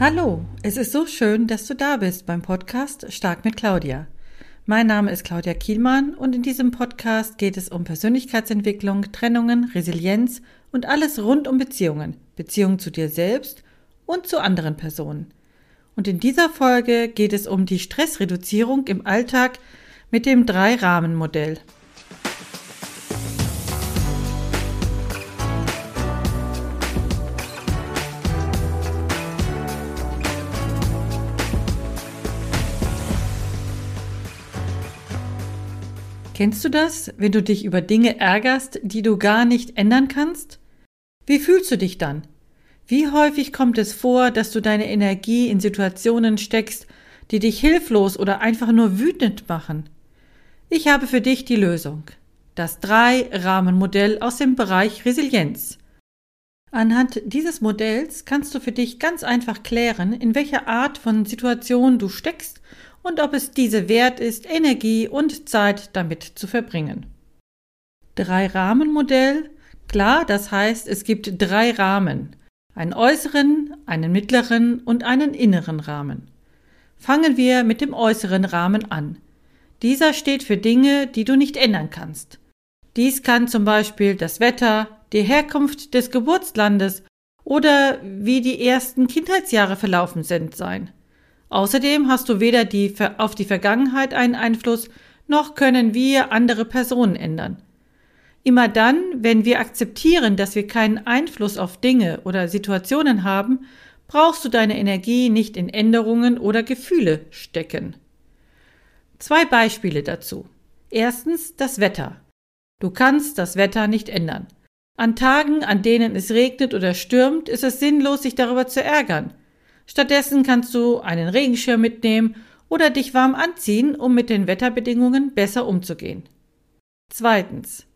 Hallo, es ist so schön, dass du da bist beim Podcast Stark mit Claudia. Mein Name ist Claudia Kielmann und in diesem Podcast geht es um Persönlichkeitsentwicklung, Trennungen, Resilienz und alles rund um Beziehungen, Beziehungen zu dir selbst und zu anderen Personen. Und in dieser Folge geht es um die Stressreduzierung im Alltag mit dem Drei-Rahmen-Modell. Kennst du das, wenn du dich über Dinge ärgerst, die du gar nicht ändern kannst? Wie fühlst du dich dann? Wie häufig kommt es vor, dass du deine Energie in Situationen steckst, die dich hilflos oder einfach nur wütend machen? Ich habe für dich die Lösung. Das Drei-Rahmen-Modell aus dem Bereich Resilienz. Anhand dieses Modells kannst du für dich ganz einfach klären, in welcher Art von Situation du steckst und ob es diese wert ist, Energie und Zeit damit zu verbringen. Drei Rahmenmodell, klar, das heißt, es gibt drei Rahmen, einen äußeren, einen mittleren und einen inneren Rahmen. Fangen wir mit dem äußeren Rahmen an. Dieser steht für Dinge, die du nicht ändern kannst. Dies kann zum Beispiel das Wetter, die Herkunft des Geburtslandes oder wie die ersten Kindheitsjahre verlaufen sind sein. Außerdem hast du weder die, auf die Vergangenheit einen Einfluss, noch können wir andere Personen ändern. Immer dann, wenn wir akzeptieren, dass wir keinen Einfluss auf Dinge oder Situationen haben, brauchst du deine Energie nicht in Änderungen oder Gefühle stecken. Zwei Beispiele dazu. Erstens das Wetter. Du kannst das Wetter nicht ändern. An Tagen, an denen es regnet oder stürmt, ist es sinnlos, sich darüber zu ärgern. Stattdessen kannst du einen Regenschirm mitnehmen oder dich warm anziehen, um mit den Wetterbedingungen besser umzugehen. Zweitens.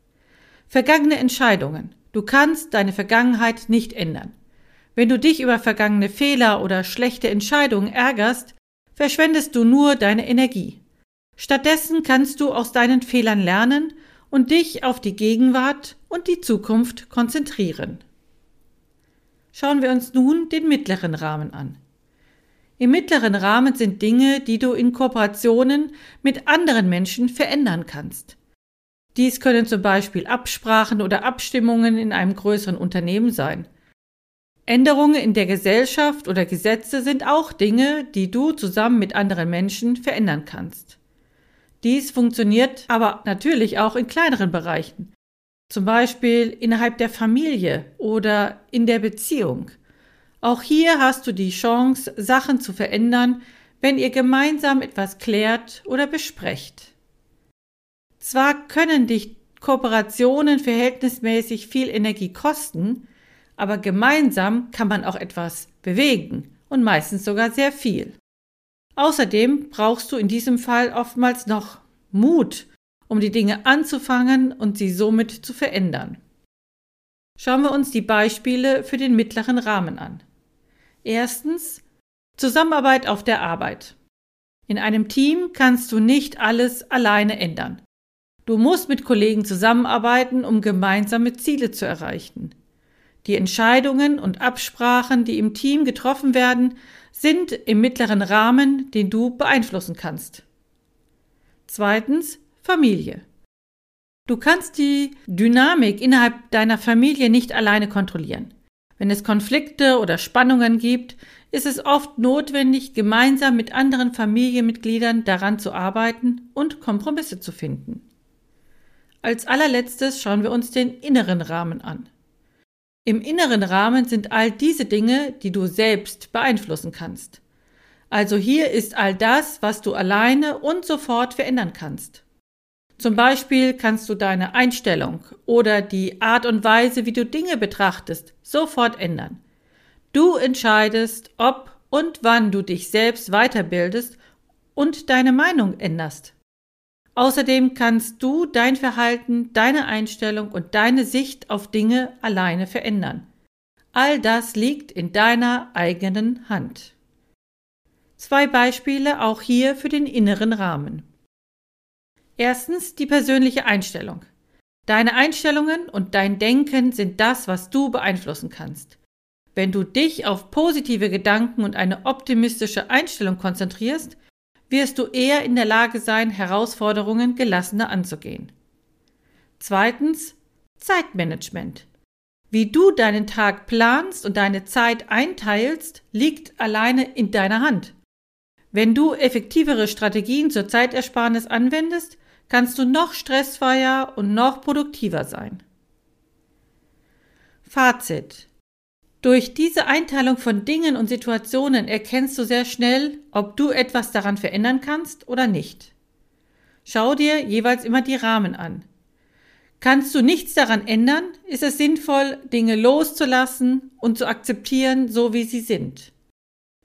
Vergangene Entscheidungen. Du kannst deine Vergangenheit nicht ändern. Wenn du dich über vergangene Fehler oder schlechte Entscheidungen ärgerst, verschwendest du nur deine Energie. Stattdessen kannst du aus deinen Fehlern lernen und dich auf die Gegenwart und die Zukunft konzentrieren. Schauen wir uns nun den mittleren Rahmen an. Im mittleren Rahmen sind Dinge, die du in Kooperationen mit anderen Menschen verändern kannst. Dies können zum Beispiel Absprachen oder Abstimmungen in einem größeren Unternehmen sein. Änderungen in der Gesellschaft oder Gesetze sind auch Dinge, die du zusammen mit anderen Menschen verändern kannst. Dies funktioniert aber natürlich auch in kleineren Bereichen, zum Beispiel innerhalb der Familie oder in der Beziehung. Auch hier hast du die Chance, Sachen zu verändern, wenn ihr gemeinsam etwas klärt oder besprecht. Zwar können dich Kooperationen verhältnismäßig viel Energie kosten, aber gemeinsam kann man auch etwas bewegen und meistens sogar sehr viel. Außerdem brauchst du in diesem Fall oftmals noch Mut, um die Dinge anzufangen und sie somit zu verändern. Schauen wir uns die Beispiele für den mittleren Rahmen an. Erstens Zusammenarbeit auf der Arbeit. In einem Team kannst du nicht alles alleine ändern. Du musst mit Kollegen zusammenarbeiten, um gemeinsame Ziele zu erreichen. Die Entscheidungen und Absprachen, die im Team getroffen werden, sind im mittleren Rahmen, den du beeinflussen kannst. Zweitens Familie. Du kannst die Dynamik innerhalb deiner Familie nicht alleine kontrollieren. Wenn es Konflikte oder Spannungen gibt, ist es oft notwendig, gemeinsam mit anderen Familienmitgliedern daran zu arbeiten und Kompromisse zu finden. Als allerletztes schauen wir uns den inneren Rahmen an. Im inneren Rahmen sind all diese Dinge, die du selbst beeinflussen kannst. Also hier ist all das, was du alleine und sofort verändern kannst. Zum Beispiel kannst du deine Einstellung oder die Art und Weise, wie du Dinge betrachtest, sofort ändern. Du entscheidest, ob und wann du dich selbst weiterbildest und deine Meinung änderst. Außerdem kannst du dein Verhalten, deine Einstellung und deine Sicht auf Dinge alleine verändern. All das liegt in deiner eigenen Hand. Zwei Beispiele auch hier für den inneren Rahmen. Erstens die persönliche Einstellung. Deine Einstellungen und dein Denken sind das, was du beeinflussen kannst. Wenn du dich auf positive Gedanken und eine optimistische Einstellung konzentrierst, wirst du eher in der Lage sein, Herausforderungen gelassener anzugehen. Zweitens Zeitmanagement. Wie du deinen Tag planst und deine Zeit einteilst, liegt alleine in deiner Hand. Wenn du effektivere Strategien zur Zeitersparnis anwendest, kannst du noch stressfreier und noch produktiver sein. Fazit. Durch diese Einteilung von Dingen und Situationen erkennst du sehr schnell, ob du etwas daran verändern kannst oder nicht. Schau dir jeweils immer die Rahmen an. Kannst du nichts daran ändern, ist es sinnvoll, Dinge loszulassen und zu akzeptieren, so wie sie sind.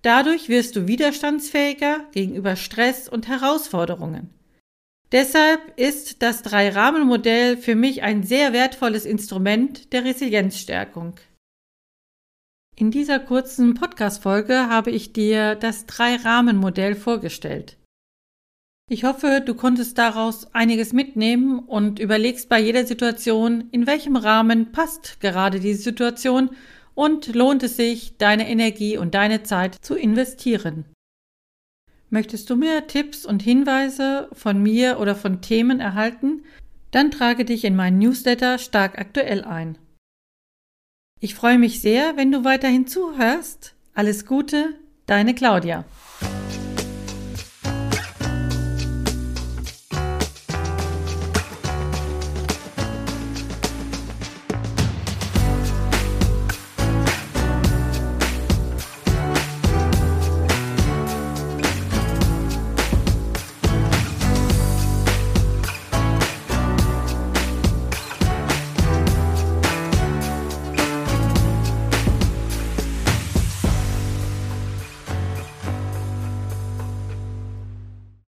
Dadurch wirst du widerstandsfähiger gegenüber Stress und Herausforderungen. Deshalb ist das Drei-Rahmen-Modell für mich ein sehr wertvolles Instrument der Resilienzstärkung. In dieser kurzen Podcast-Folge habe ich dir das Drei-Rahmen-Modell vorgestellt. Ich hoffe, du konntest daraus einiges mitnehmen und überlegst bei jeder Situation, in welchem Rahmen passt gerade diese Situation und lohnt es sich, deine Energie und deine Zeit zu investieren. Möchtest du mehr Tipps und Hinweise von mir oder von Themen erhalten? Dann trage dich in meinen Newsletter stark aktuell ein. Ich freue mich sehr, wenn du weiterhin zuhörst. Alles Gute, deine Claudia.